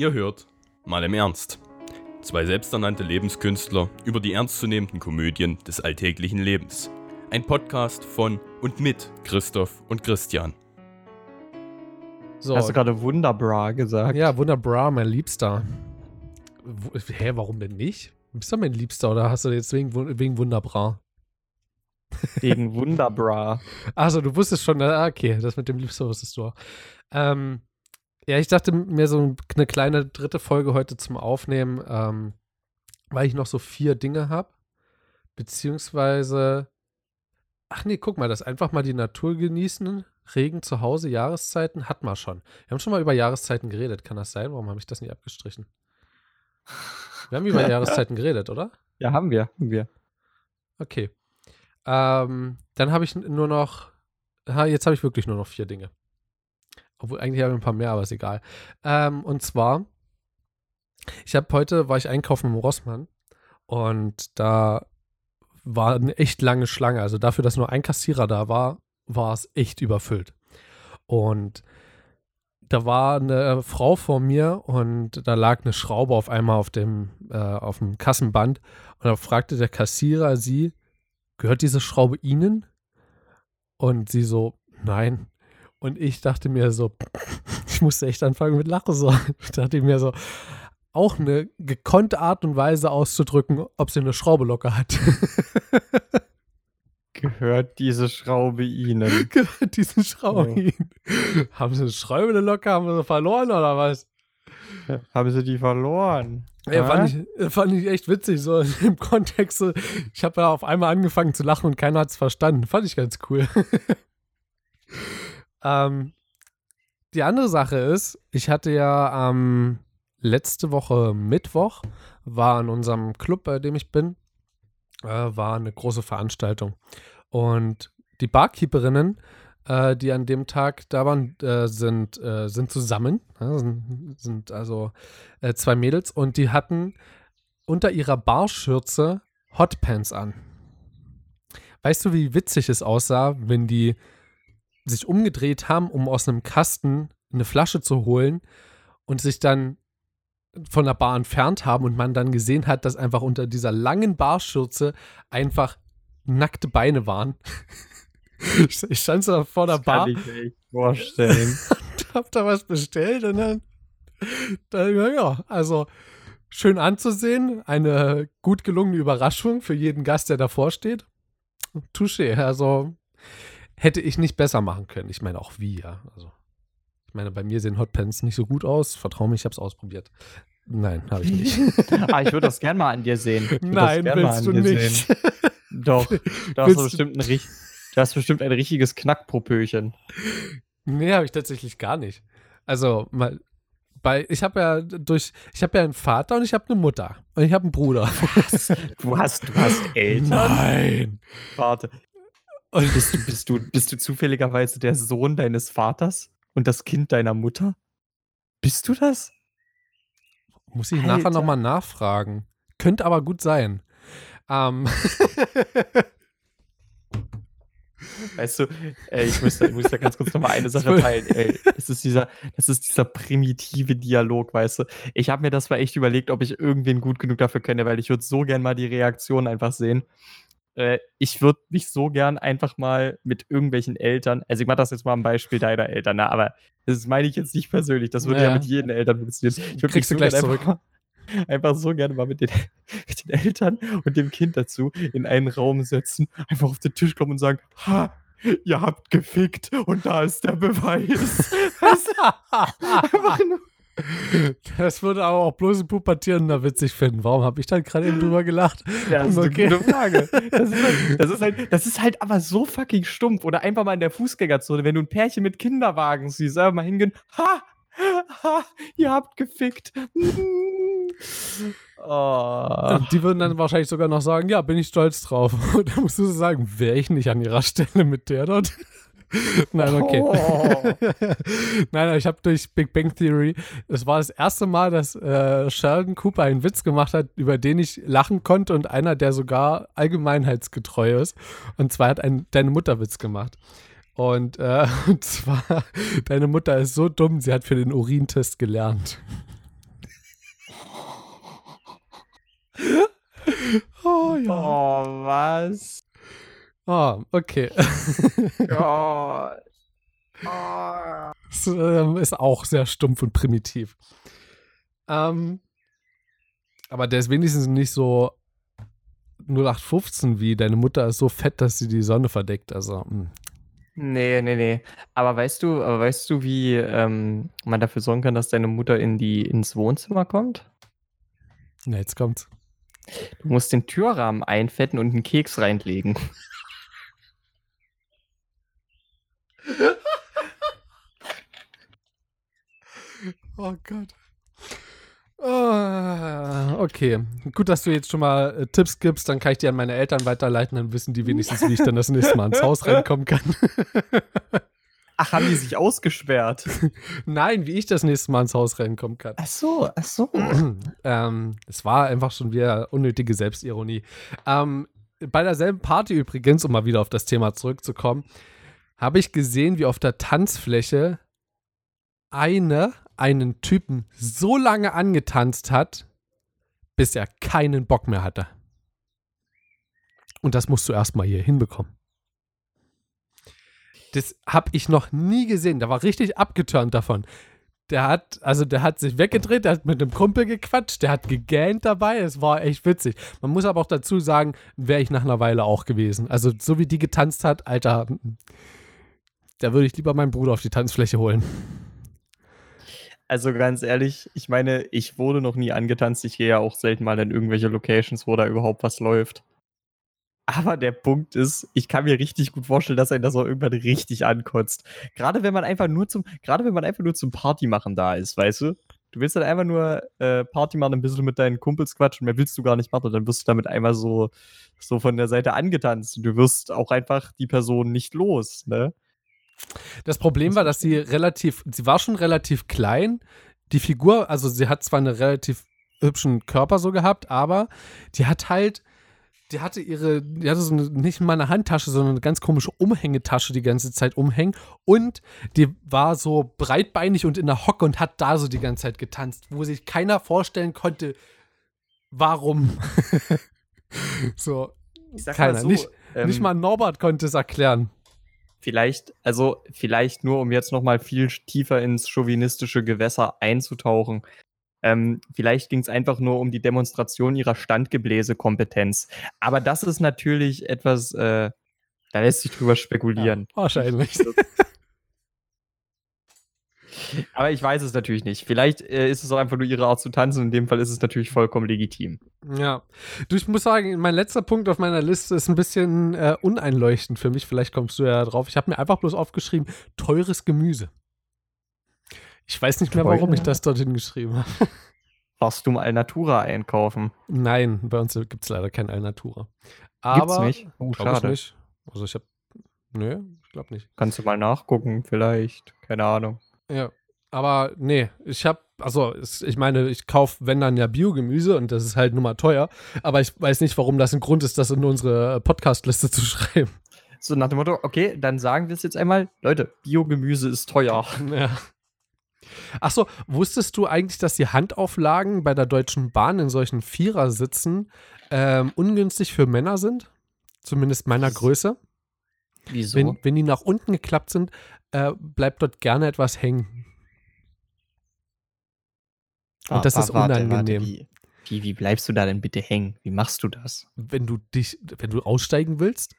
Ihr hört mal im Ernst. Zwei selbsternannte Lebenskünstler über die ernstzunehmenden Komödien des alltäglichen Lebens. Ein Podcast von und mit Christoph und Christian. So. Hast du gerade Wunderbra gesagt? Ja, Wunderbra, mein Liebster. W hä, warum denn nicht? Du bist doch mein Liebster oder hast du jetzt wegen, wegen Wunderbra? Wegen Wunderbra. Also, du wusstest schon, okay, das mit dem Liebster wusstest du auch. Ähm, ja, ich dachte mir so eine kleine dritte Folge heute zum Aufnehmen, ähm, weil ich noch so vier Dinge habe. Beziehungsweise, ach nee, guck mal, das einfach mal die Natur genießen. Regen zu Hause, Jahreszeiten, hat man schon. Wir haben schon mal über Jahreszeiten geredet, kann das sein? Warum habe ich das nicht abgestrichen? Wir haben über Jahreszeiten geredet, oder? Ja, haben wir, haben wir. Okay. Ähm, dann habe ich nur noch, jetzt habe ich wirklich nur noch vier Dinge. Obwohl, eigentlich habe ich ein paar mehr, aber ist egal. Ähm, und zwar, ich habe heute, war ich einkaufen im Rossmann und da war eine echt lange Schlange. Also dafür, dass nur ein Kassierer da war, war es echt überfüllt. Und da war eine Frau vor mir und da lag eine Schraube auf einmal auf dem, äh, auf dem Kassenband. Und da fragte der Kassierer sie, gehört diese Schraube Ihnen? Und sie so, nein. Und ich dachte mir so, ich musste echt anfangen mit Lachen so. Ich dachte mir so, auch eine gekonnte Art und Weise auszudrücken, ob sie eine Schraube locker hat. Gehört diese Schraube Ihnen? Gehört diese Schraube ja. Ihnen? Haben Sie eine Schraube locker? Haben Sie verloren oder was? Ja, haben Sie die verloren? Ja, fand ich, fand ich echt witzig, so im Kontext. So, ich habe ja auf einmal angefangen zu lachen und keiner hat es verstanden. Fand ich ganz cool. Ähm, die andere Sache ist, ich hatte ja ähm, letzte Woche Mittwoch, war in unserem Club, bei dem ich bin, äh, war eine große Veranstaltung. Und die Barkeeperinnen, äh, die an dem Tag da waren, äh, sind, äh, sind zusammen, sind, sind, also äh, zwei Mädels und die hatten unter ihrer Barschürze Hotpants an. Weißt du, wie witzig es aussah, wenn die sich umgedreht haben, um aus einem Kasten eine Flasche zu holen und sich dann von der Bar entfernt haben und man dann gesehen hat, dass einfach unter dieser langen Barschürze einfach nackte Beine waren. ich stand so vor der das Bar. Kann ich mir echt vorstellen. und hab da was bestellt und dann, dann ja, also schön anzusehen, eine gut gelungene Überraschung für jeden Gast, der davor steht. Touché, also hätte ich nicht besser machen können. Ich meine auch wie, ja. Also, ich meine, bei mir sehen Hotpants nicht so gut aus. Vertrau mir, ich habe es ausprobiert. Nein, habe ich nicht. ah, ich würde das gerne mal an dir sehen. Nein, willst du nicht. Sehen. Doch, du hast, bestimmt ein, du hast bestimmt ein richtiges Knackpropöchen. Nee, habe ich tatsächlich gar nicht. Also, mal, bei, ich habe ja durch, ich habe ja einen Vater und ich habe eine Mutter und ich habe einen Bruder. Was? Du hast, du hast Eltern? Nein. Warte, und bist du, bist, du, bist du zufälligerweise der Sohn deines Vaters und das Kind deiner Mutter? Bist du das? Muss ich Alter. nachher nochmal nachfragen. Könnte aber gut sein. Ähm. Weißt du, ey, ich, muss da, ich muss da ganz kurz nochmal eine Sache teilen. Ey, das, ist dieser, das ist dieser primitive Dialog, weißt du. Ich habe mir das mal echt überlegt, ob ich irgendwen gut genug dafür kenne, weil ich würde so gern mal die Reaktion einfach sehen äh, ich würde mich so gern einfach mal mit irgendwelchen Eltern, also ich mache das jetzt mal am Beispiel deiner Eltern, na, aber das meine ich jetzt nicht persönlich, das würde ja, ja mit jedem Eltern funktionieren. Ich Kriegst du gleich zurück. Einfach, einfach so gerne mal mit den, mit den Eltern und dem Kind dazu in einen Raum setzen, einfach auf den Tisch kommen und sagen, ha, ihr habt gefickt und da ist der Beweis. einfach nur das würde aber auch bloß ein Pubertierender witzig finden. Warum habe ich dann gerade eben drüber gelacht? Ja, das ist okay. eine gute Frage. Das ist, halt, das, ist halt, das ist halt aber so fucking stumpf. Oder einfach mal in der Fußgängerzone, wenn du ein Pärchen mit Kinderwagen siehst, einfach mal hingehen, ha, ha, ihr habt gefickt. Oh. Die würden dann wahrscheinlich sogar noch sagen, ja, bin ich stolz drauf. Und dann musst du sagen, wäre ich nicht an ihrer Stelle mit der dort. Nein, okay. Oh. nein, nein, ich habe durch Big Bang Theory, es war das erste Mal, dass äh, Sheldon Cooper einen Witz gemacht hat, über den ich lachen konnte und einer, der sogar allgemeinheitsgetreu ist. Und zwar hat ein Deine Mutter Witz gemacht. Und, äh, und zwar, deine Mutter ist so dumm, sie hat für den Urintest gelernt. oh, ja. oh, was? Oh, okay. Oh. Das ähm, ist auch sehr stumpf und primitiv. Ähm, aber der ist wenigstens nicht so 0815 wie deine Mutter ist so fett, dass sie die Sonne verdeckt. Also, hm. mh. Nee, nee, nee. Aber weißt du, aber weißt du, wie ähm, man dafür sorgen kann, dass deine Mutter in die, ins Wohnzimmer kommt? na, jetzt kommt's. Du musst den Türrahmen einfetten und einen Keks reinlegen. Oh Gott. Ah, okay. Gut, dass du jetzt schon mal äh, Tipps gibst, dann kann ich die an meine Eltern weiterleiten, dann wissen die wenigstens, wie ich dann das nächste Mal ins Haus reinkommen kann. Ach, haben die sich ausgesperrt? Nein, wie ich das nächste Mal ins Haus reinkommen kann. Ach so, ach so. ähm, es war einfach schon wieder unnötige Selbstironie. Ähm, bei derselben Party übrigens, um mal wieder auf das Thema zurückzukommen, habe ich gesehen, wie auf der Tanzfläche eine einen Typen so lange angetanzt hat, bis er keinen Bock mehr hatte. Und das musst du erstmal hier hinbekommen. Das habe ich noch nie gesehen. Der war richtig abgeturnt davon. Der hat, also der hat sich weggedreht, der hat mit einem Kumpel gequatscht, der hat gegähnt dabei. Es war echt witzig. Man muss aber auch dazu sagen, wäre ich nach einer Weile auch gewesen. Also so wie die getanzt hat, Alter, da würde ich lieber meinen Bruder auf die Tanzfläche holen. Also ganz ehrlich, ich meine, ich wurde noch nie angetanzt. Ich gehe ja auch selten mal in irgendwelche Locations, wo da überhaupt was läuft. Aber der Punkt ist, ich kann mir richtig gut vorstellen, dass einen das auch irgendwann richtig ankotzt. Gerade wenn man einfach nur zum, gerade wenn man einfach nur zum Party machen da ist, weißt du? Du willst dann einfach nur äh, Party machen, ein bisschen mit deinen Kumpels quatschen, mehr willst du gar nicht machen. Und dann wirst du damit einmal so, so von der Seite angetanzt. Und du wirst auch einfach die Person nicht los, ne? Das Problem war, dass sie relativ, sie war schon relativ klein. Die Figur, also sie hat zwar einen relativ hübschen Körper so gehabt, aber die hat halt, die hatte ihre, die hatte so eine, nicht mal eine Handtasche, sondern eine ganz komische Umhängetasche die ganze Zeit umhängen und die war so breitbeinig und in der Hocke und hat da so die ganze Zeit getanzt, wo sich keiner vorstellen konnte, warum. so, keiner, so, nicht, ähm, nicht mal Norbert konnte es erklären. Vielleicht, also vielleicht nur, um jetzt noch mal viel tiefer ins chauvinistische Gewässer einzutauchen. Ähm, vielleicht ging es einfach nur um die Demonstration ihrer Standgebläsekompetenz. Aber das ist natürlich etwas, äh, da lässt sich drüber spekulieren. Ja, wahrscheinlich. Aber ich weiß es natürlich nicht. Vielleicht äh, ist es auch einfach nur ihre Art zu tanzen. In dem Fall ist es natürlich vollkommen legitim. Ja. Du, ich muss sagen, mein letzter Punkt auf meiner Liste ist ein bisschen äh, uneinleuchtend für mich. Vielleicht kommst du ja drauf. Ich habe mir einfach bloß aufgeschrieben, teures Gemüse. Ich weiß nicht mehr, warum ich das dorthin geschrieben habe. Warst du mal Alnatura einkaufen? Nein, bei uns gibt es leider kein Alnatura. Gibt's Aber, nicht? Oh, schade. nicht. Also ich habe, nö, ich glaube nicht. Kannst du mal nachgucken, vielleicht. Keine Ahnung. Ja, aber nee, ich habe, also ich meine, ich kaufe, wenn dann ja Biogemüse und das ist halt nun mal teuer, aber ich weiß nicht, warum das ein Grund ist, das in unsere Podcast-Liste zu schreiben. So nach dem Motto, okay, dann sagen wir es jetzt einmal. Leute, Biogemüse ist teuer. Ja. Achso, wusstest du eigentlich, dass die Handauflagen bei der Deutschen Bahn in solchen Vierersitzen ähm, ungünstig für Männer sind? Zumindest meiner? Größe. Wieso? Wenn, wenn die nach unten geklappt sind, äh, bleibt dort gerne etwas hängen. Und das ist unangenehm. wie, wie, wie bleibst du da denn bitte hängen? Wie machst du das? Wenn du dich, wenn du aussteigen willst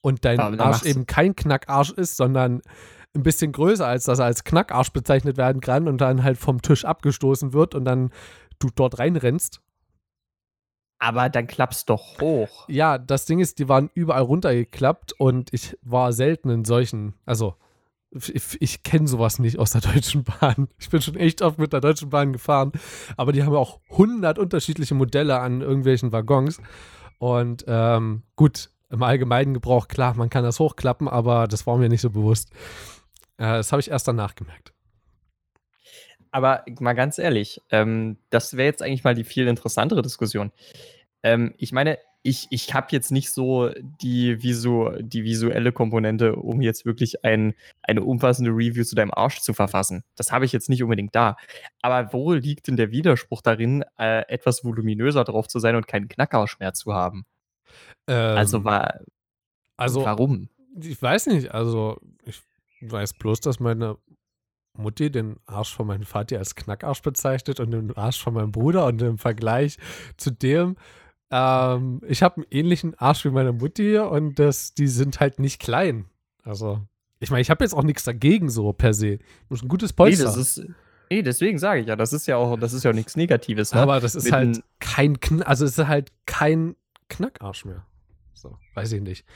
und dein Aber Arsch eben kein Knackarsch ist, sondern ein bisschen größer, als dass er als Knackarsch bezeichnet werden kann und dann halt vom Tisch abgestoßen wird und dann du dort reinrennst. Aber dann klappst doch hoch. Ja, das Ding ist, die waren überall runtergeklappt und ich war selten in solchen, also ich, ich kenne sowas nicht aus der Deutschen Bahn. Ich bin schon echt oft mit der Deutschen Bahn gefahren, aber die haben auch 100 unterschiedliche Modelle an irgendwelchen Waggons. Und ähm, gut, im allgemeinen Gebrauch, klar, man kann das hochklappen, aber das war mir nicht so bewusst. Äh, das habe ich erst danach gemerkt. Aber mal ganz ehrlich, ähm, das wäre jetzt eigentlich mal die viel interessantere Diskussion. Ähm, ich meine, ich, ich habe jetzt nicht so die, visu, die visuelle Komponente, um jetzt wirklich ein, eine umfassende Review zu deinem Arsch zu verfassen. Das habe ich jetzt nicht unbedingt da. Aber wo liegt denn der Widerspruch darin, äh, etwas voluminöser drauf zu sein und keinen Knackarsch mehr zu haben? Ähm, also, war, also, warum? Ich weiß nicht, also ich weiß bloß, dass meine Mutti den Arsch von meinem Vater als Knackarsch bezeichnet und den Arsch von meinem Bruder und im Vergleich zu dem, ähm, ich habe einen ähnlichen Arsch wie meine Mutti und das, die sind halt nicht klein. Also, ich meine, ich habe jetzt auch nichts dagegen so per se. Das ist ein gutes Polster. Nee, das ist, nee deswegen sage ich ja, das ist ja auch, das ist ja auch nichts Negatives. Ne? Aber das ist Mit halt kein, also es ist halt kein Knackarsch mehr. So, weiß ich nicht.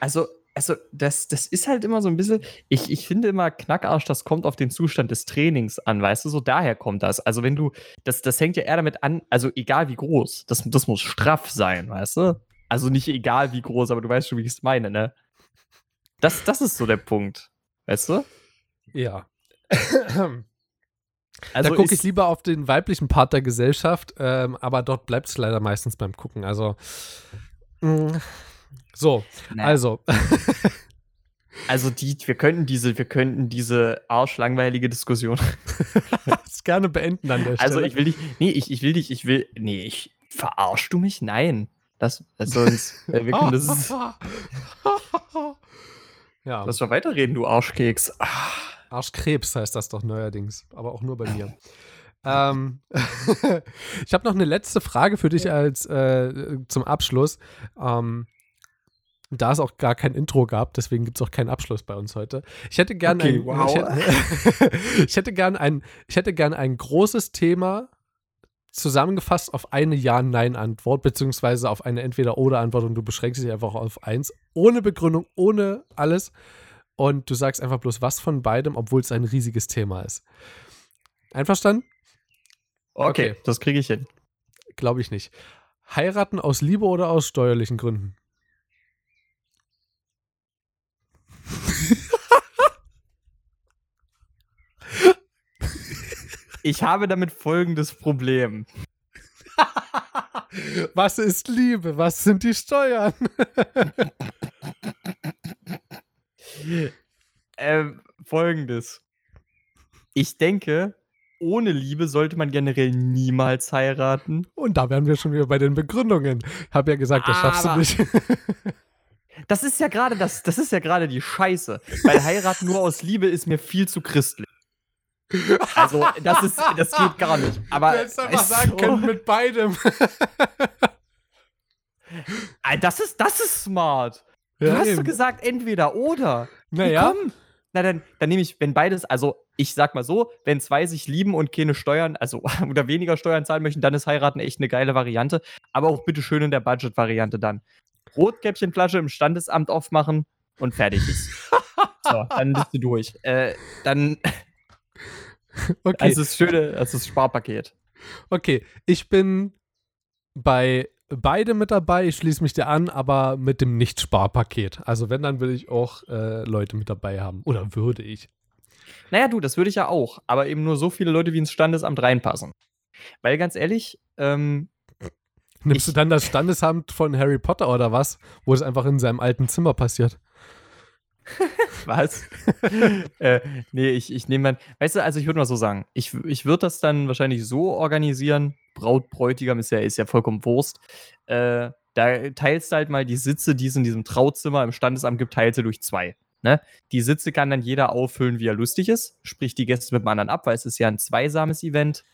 Also, also das, das ist halt immer so ein bisschen, ich, ich finde immer, Knackarsch, das kommt auf den Zustand des Trainings an, weißt du, so daher kommt das. Also wenn du, das, das hängt ja eher damit an, also egal wie groß, das, das muss straff sein, weißt du? Also nicht egal wie groß, aber du weißt schon, wie ich es meine, ne? Das, das ist so der Punkt, weißt du? Ja. Also da gucke ich lieber auf den weiblichen Part der Gesellschaft, ähm, aber dort bleibt es leider meistens beim Gucken. Also, mh, so, Naja. also, Also die, wir könnten diese, wir könnten diese arschlangweilige Diskussion. gerne beenden an der Stelle. Also ich will dich, nee, ich, ich will dich, ich will, nee, ich, verarschst du mich? Nein. Das, das sonst, äh, wir können das, ja, lass mal weiterreden, du Arschkeks. Arschkrebs heißt das doch neuerdings, aber auch nur bei mir. ähm, ich habe noch eine letzte Frage für dich als äh, zum Abschluss. Ähm, da es auch gar kein Intro gab, deswegen gibt es auch keinen Abschluss bei uns heute. Ich hätte gern Okay, ein, wow. ich, hätte, ich hätte gern ein, ich hätte gern ein großes Thema zusammengefasst auf eine Ja-Nein-Antwort, beziehungsweise auf eine Entweder-Oder-Antwort und du beschränkst dich einfach auf eins, ohne Begründung, ohne alles. Und du sagst einfach bloß was von beidem, obwohl es ein riesiges Thema ist. Einverstanden? okay, Okay. das kriege ich hin. Glaube ich nicht. Heiraten aus Liebe oder aus steuerlichen Gründen? Ich habe damit folgendes Problem. Was ist Liebe? Was sind die Steuern? Ähm, folgendes. Ich denke, ohne Liebe sollte man generell niemals heiraten. Und da wären wir schon wieder bei den Begründungen. Hab ja gesagt, das schaffst du nicht. Das ist ja gerade das, das ist ja gerade die Scheiße. Weil heiraten nur aus Liebe ist mir viel zu christlich. Also, das ist, das geht gar nicht. Aber du hättest einfach sagen du, können mit beidem. Das ist, das ist smart. Du Ja, hast eben. gesagt, entweder oder. Naja, Komm. Na, dann, dann nehme ich, wenn beides, also ich sag mal so, wenn zwei sich lieben und keine Steuern, also oder weniger Steuern zahlen möchten, dann ist heiraten echt eine geile Variante. Aber auch bitte schön in der Budget-Variante dann. Rotkäppchenflasche im Standesamt aufmachen und fertig ist. so, dann bist du durch. Äh, dann, okay. also das schöne, also das Sparpaket. Okay, ich bin bei beide mit dabei. Ich schließe mich dir an, aber mit dem Nicht-Sparpaket. Also wenn, dann will ich auch äh, Leute mit dabei haben. Oder würde ich. Naja, du, das würde ich ja auch, aber eben nur so viele Leute, wie ins Standesamt reinpassen. Weil ganz ehrlich, ähm, Nimmst Ich- du dann das Standesamt von Harry Potter oder was? Wo es einfach in seinem alten Zimmer passiert. Was? äh, nee, ich, ich nehme dann, weißt du, also ich würde mal so sagen, ich, ich würde das dann wahrscheinlich so organisieren, Braut, Bräutigam ist ja, ist ja vollkommen Wurst, äh, da teilst du halt mal die Sitze, die es in diesem Trauzimmer im Standesamt gibt, teilst du durch zwei. Ne? Die Sitze kann dann jeder auffüllen, wie er lustig ist, sprich die Gäste mit dem anderen ab, weil es ist ja ein zweisames Event.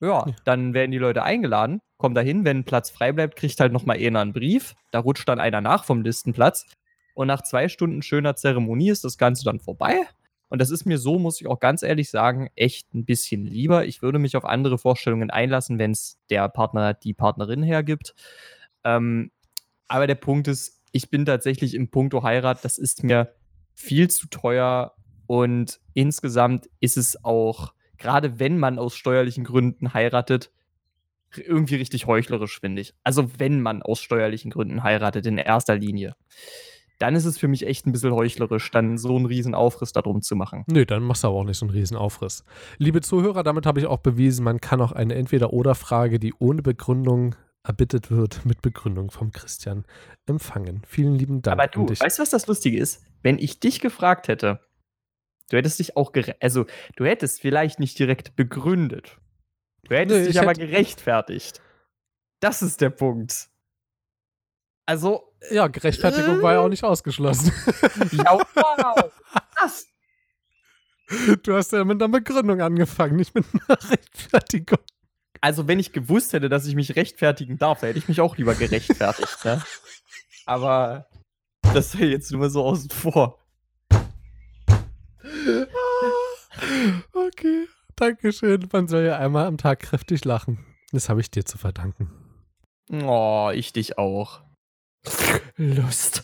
Ja, Ja. dann werden die Leute eingeladen, kommen dahin, wenn ein Platz frei bleibt, kriegt halt nochmal einer einen Brief, da rutscht dann einer nach vom Listenplatz und nach zwei Stunden schöner Zeremonie ist das Ganze dann vorbei. Und das ist mir so, muss ich auch ganz ehrlich sagen, echt ein bisschen lieber. Ich würde mich auf andere Vorstellungen einlassen, wenn es der Partner, die Partnerin hergibt. Ähm, aber der Punkt ist, ich bin tatsächlich im Punkto Heirat, das ist mir viel zu teuer und insgesamt ist es auch, gerade wenn man aus steuerlichen Gründen heiratet, irgendwie richtig heuchlerisch, finde ich. Also wenn man aus steuerlichen Gründen heiratet, in erster Linie dann ist es für mich echt ein bisschen heuchlerisch, dann so einen riesen Aufriss darum zu machen. Nö, dann machst du aber auch nicht so einen riesen Aufriss. Liebe Zuhörer, damit habe ich auch bewiesen, man kann auch eine Entweder-Oder-Frage, die ohne Begründung erbittet wird, mit Begründung vom Christian empfangen. Vielen lieben Dank. Aber du, weißt du, was das Lustige ist? Wenn ich dich gefragt hätte, du hättest dich auch also du hättest vielleicht nicht direkt begründet. Du hättest Nee, dich ich aber hätte- gerechtfertigt. Das ist der Punkt. Also, ja, Gerechtfertigung war ja auch nicht ausgeschlossen. ja, wow. Das, Du hast ja mit einer Begründung angefangen, nicht mit einer Rechtfertigung. also, wenn ich gewusst hätte, dass ich mich rechtfertigen darf, hätte ich mich auch lieber gerechtfertigt. ne? Aber das wäre jetzt nur so außen vor. Okay, Dankeschön. Man soll ja einmal am Tag kräftig lachen. Das habe ich dir zu verdanken. Oh, ich dich auch. Lust.